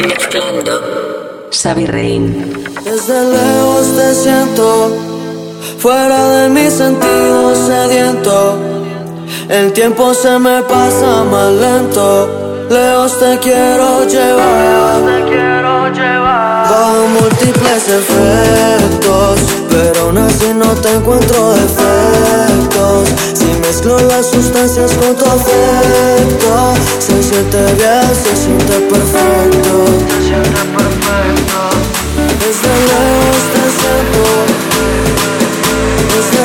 Mezclando. Xavi Rain. Desde lejos te siento, fuera de mis sentidos sediento. El tiempo se me pasa más lento. Lejos te quiero llevar. Múltiples efectos, pero aún así no te encuentro defectos. Si mezclo las sustancias con tu afecto, se siente bien, se siente perfecto. Se siente perfecto. Desde lejos te siento Desde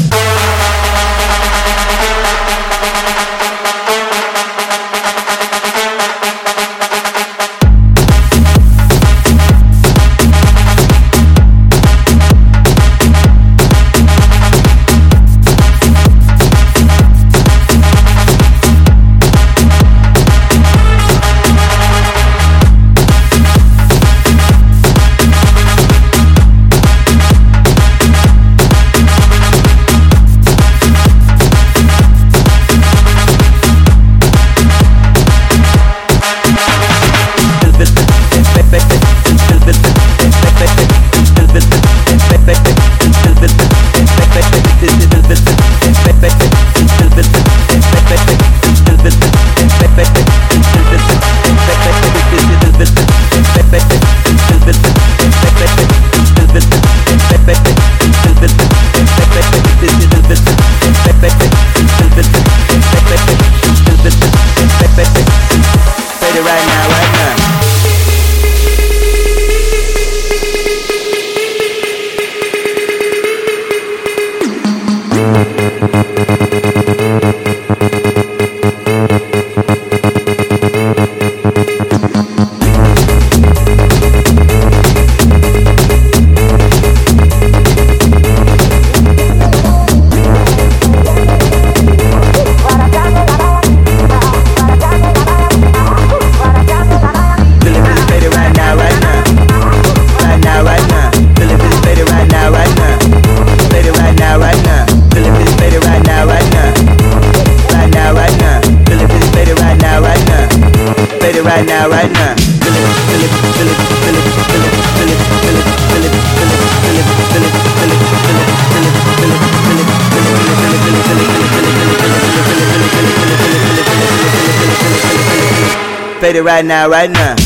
It right now, right now.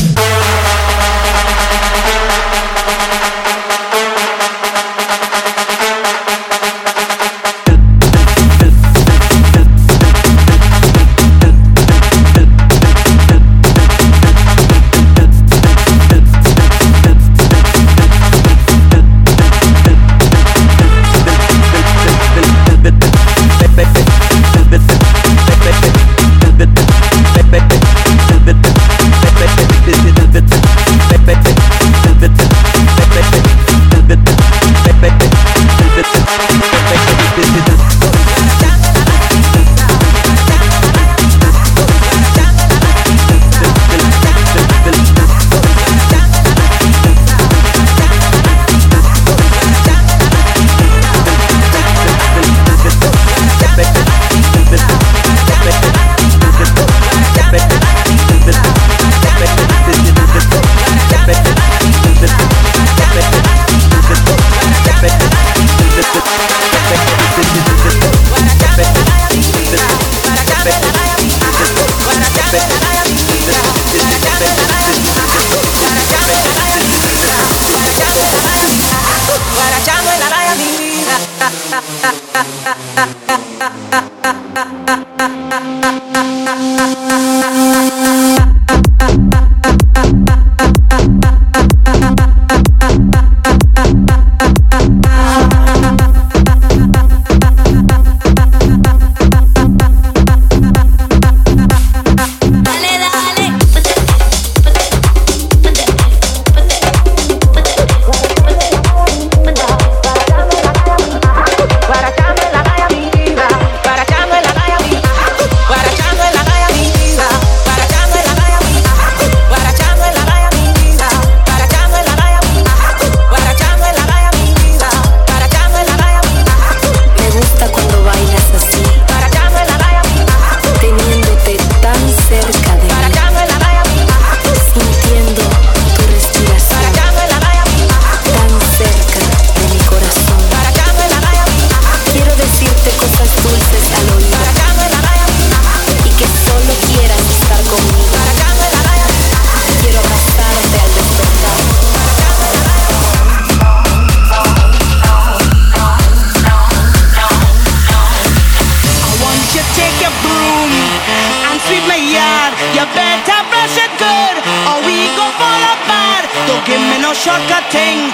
king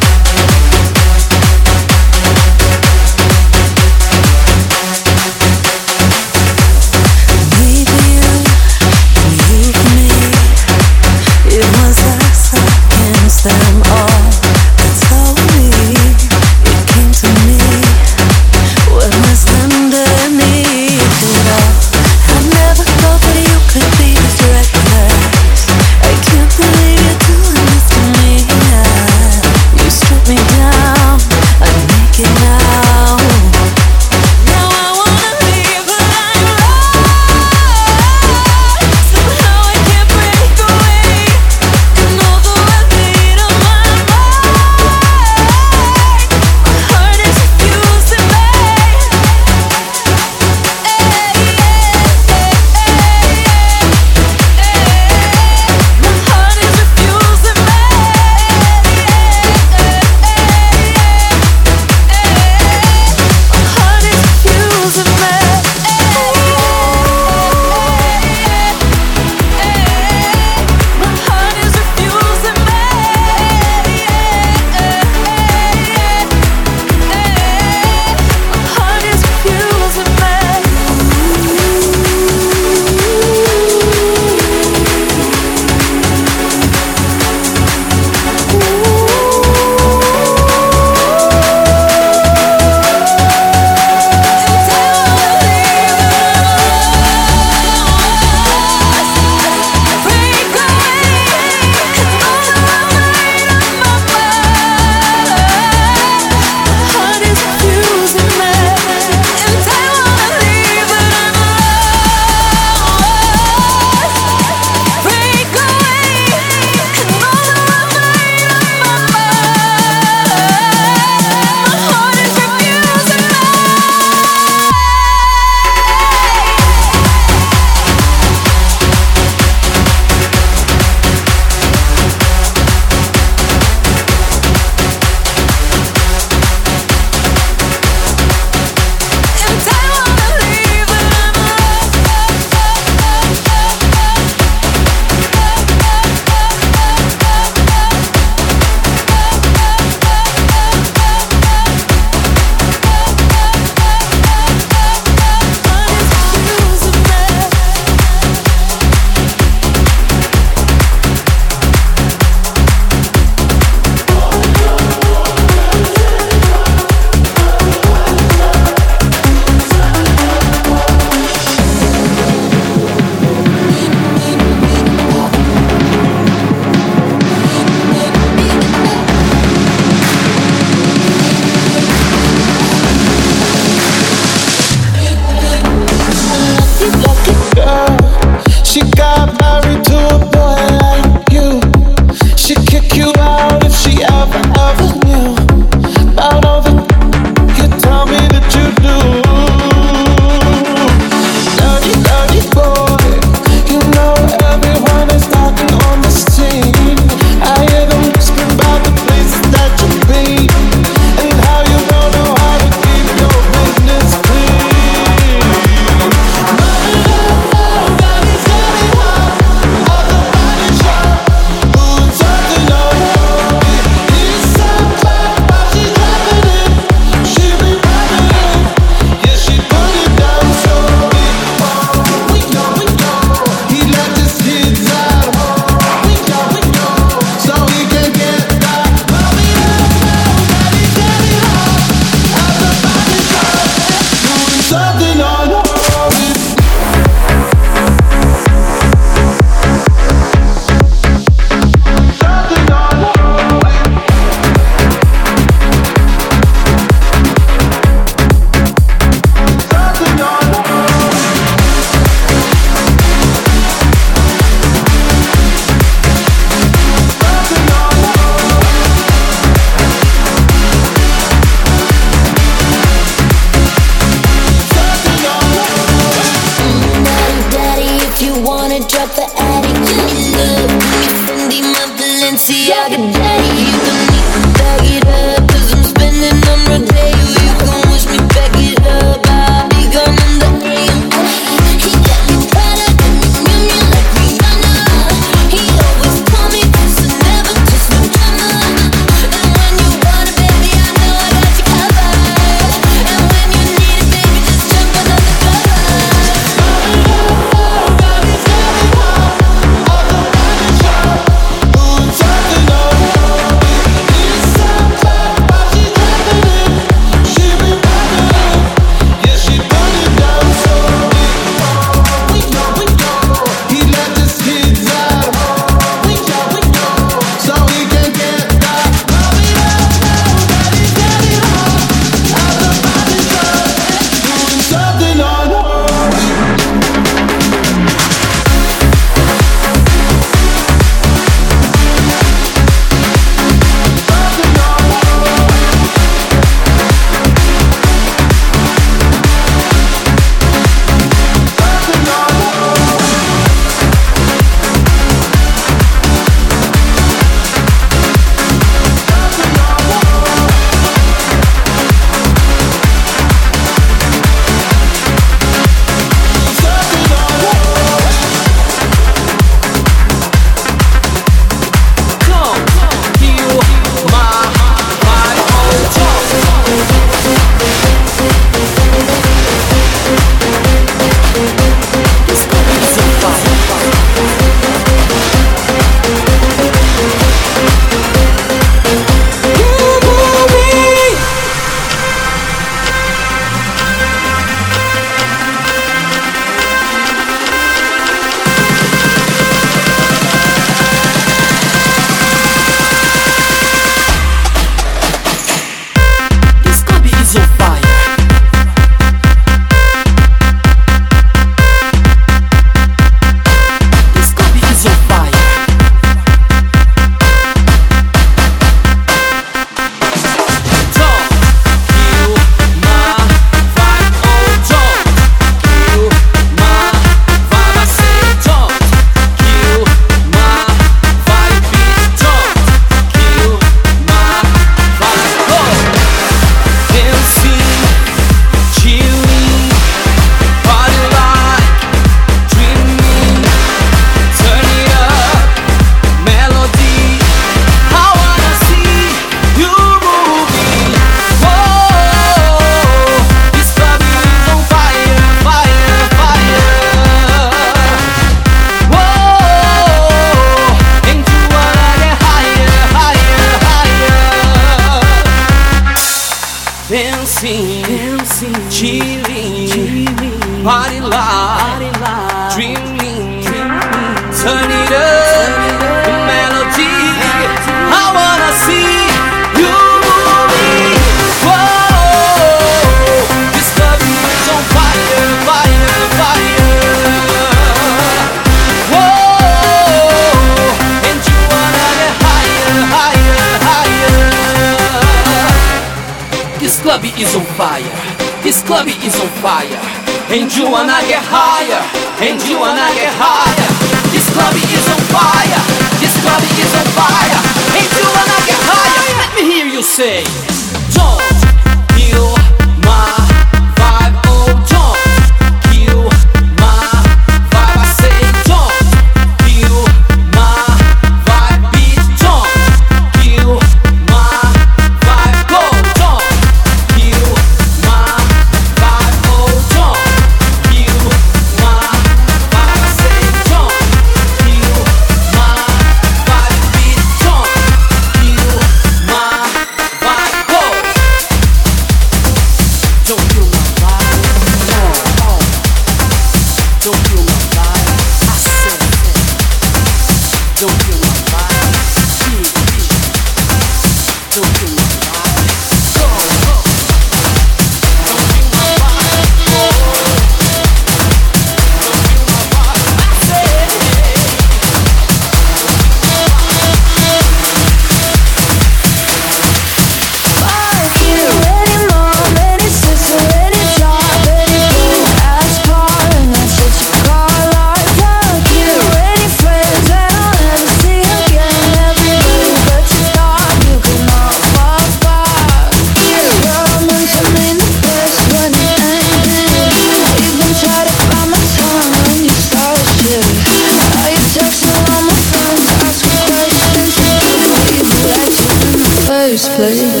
close.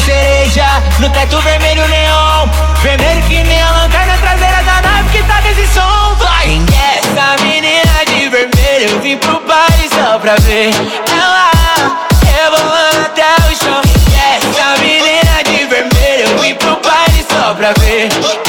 cereja, no teto vermelho neon. Vermelho que nem a lanterna traseira da nave que tá desse som. Vai! Quem é essa menina de vermelho? Eu vim pro baile só pra ver ela. Eu vou até o chão. Quem é essa menina de vermelho? Eu vim pro baile só pra ver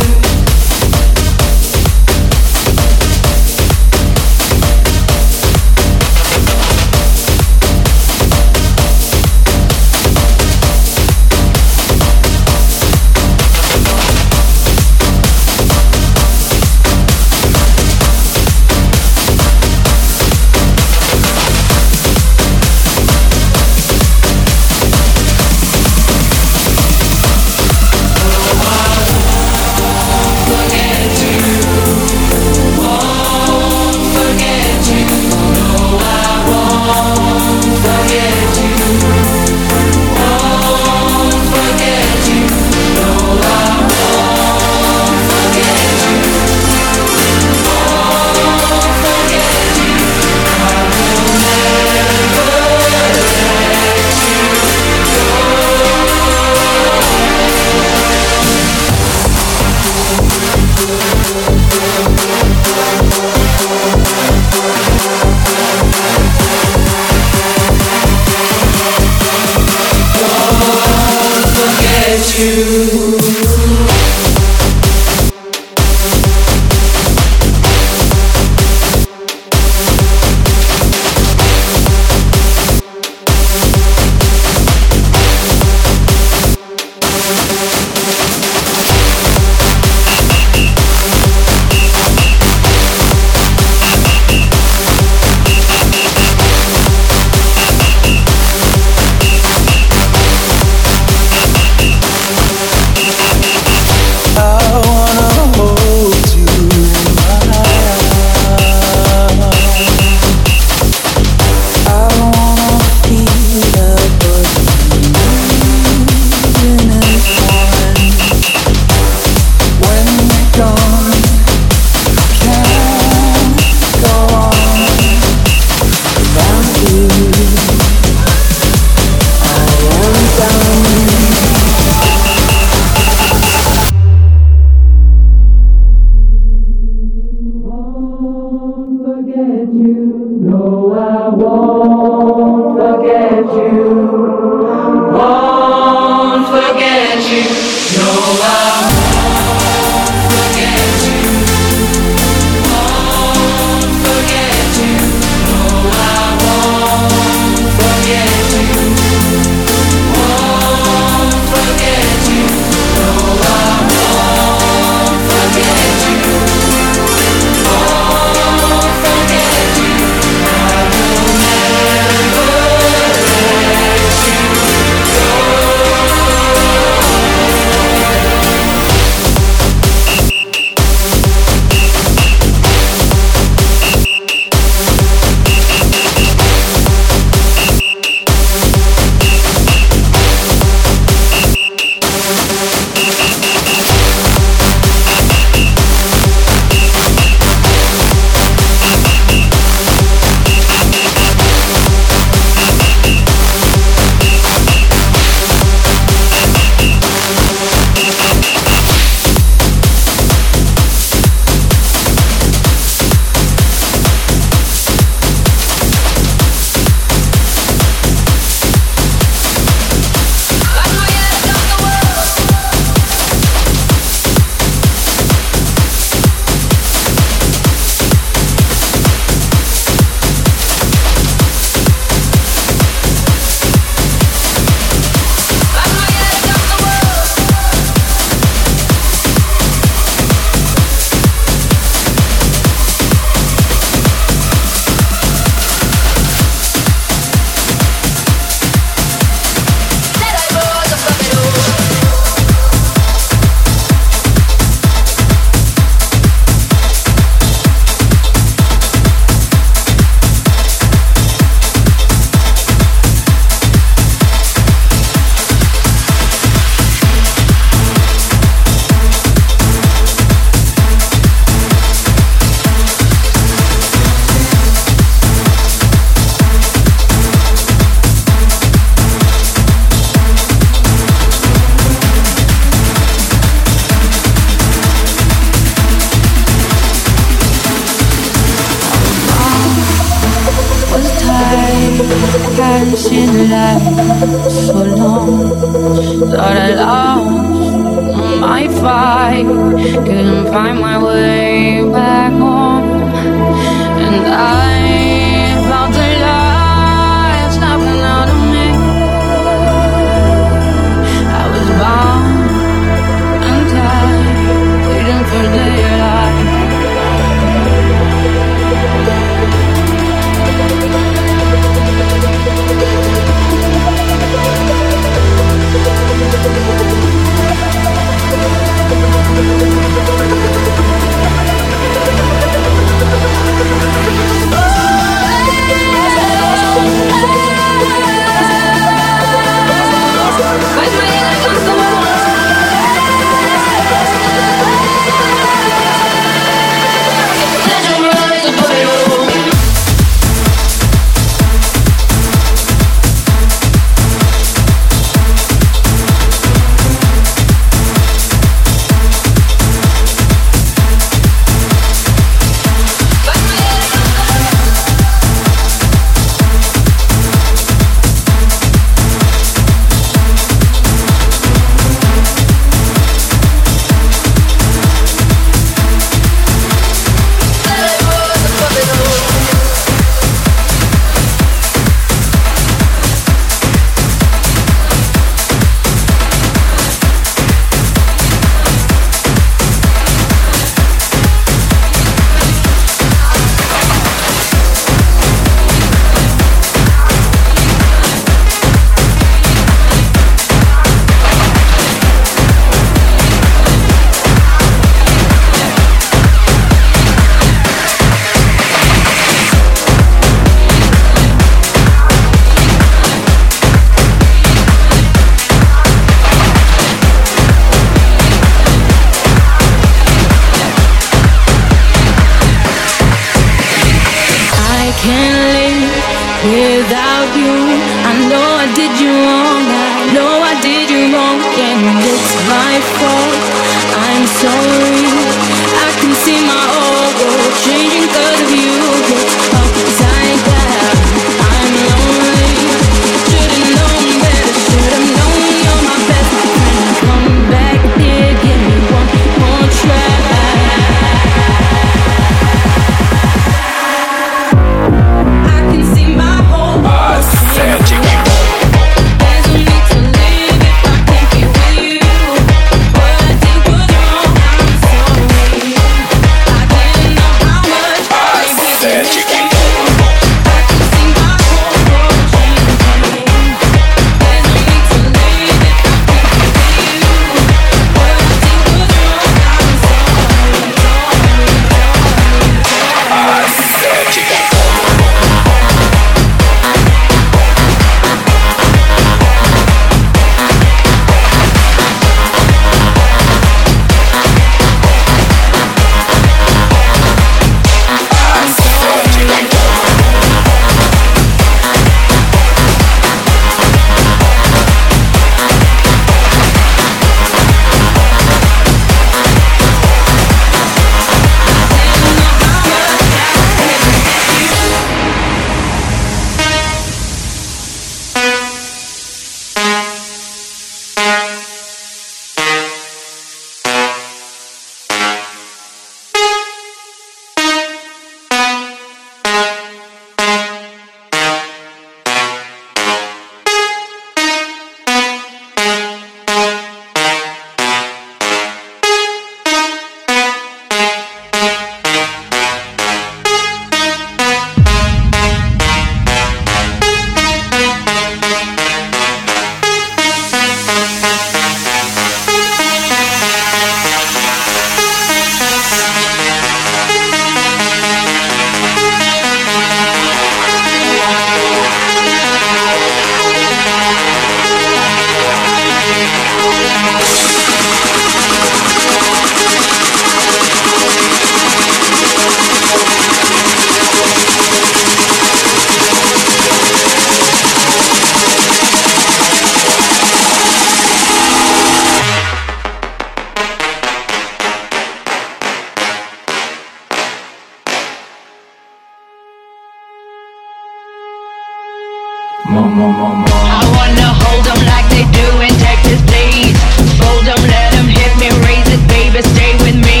I wanna hold like they do in Texas, please. Fold 'em, let 'em hit me, raise it, baby, stay with me.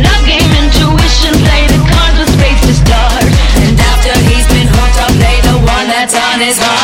Love game, intuition, play the cards with space to. And after he's been hooked, I'll play the one that's on.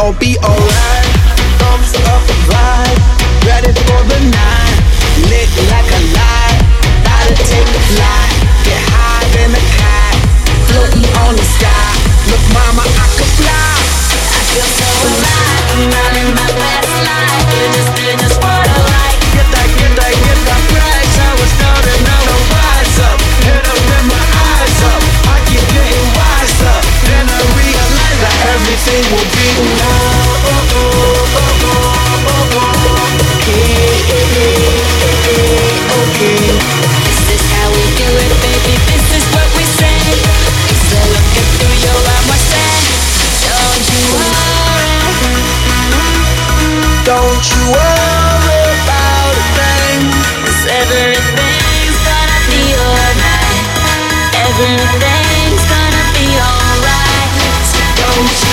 I'll be alright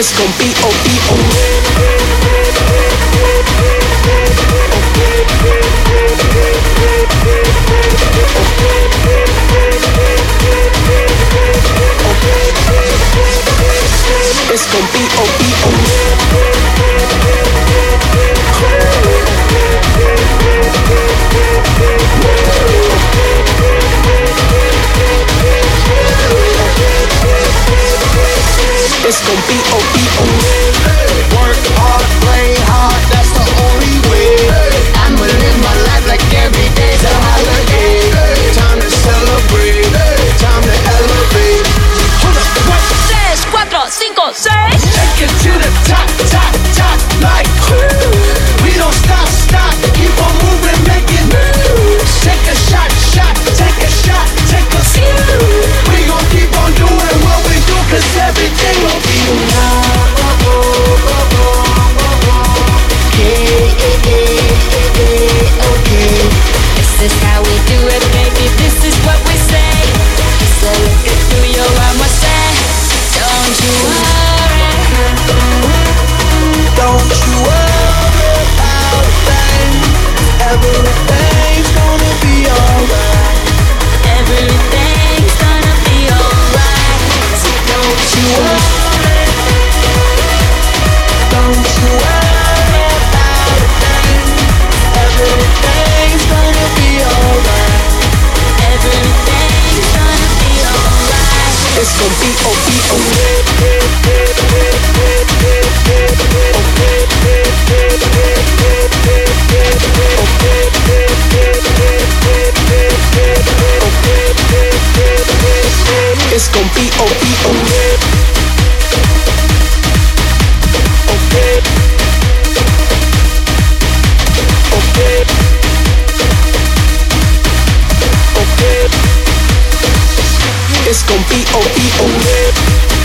es con P.O.P.O. Es con P.O.P.O. It's gon' be O.B.O. Work hard, play hard, that's the only way. I'ma live my life like every day's a holiday. Time to celebrate, time to elevate. Hold up, what? Tres, cuatro, cinco, seis. Take it to the top. this how we do it. es con P.O.P.O. Es con es con P.O.P.O.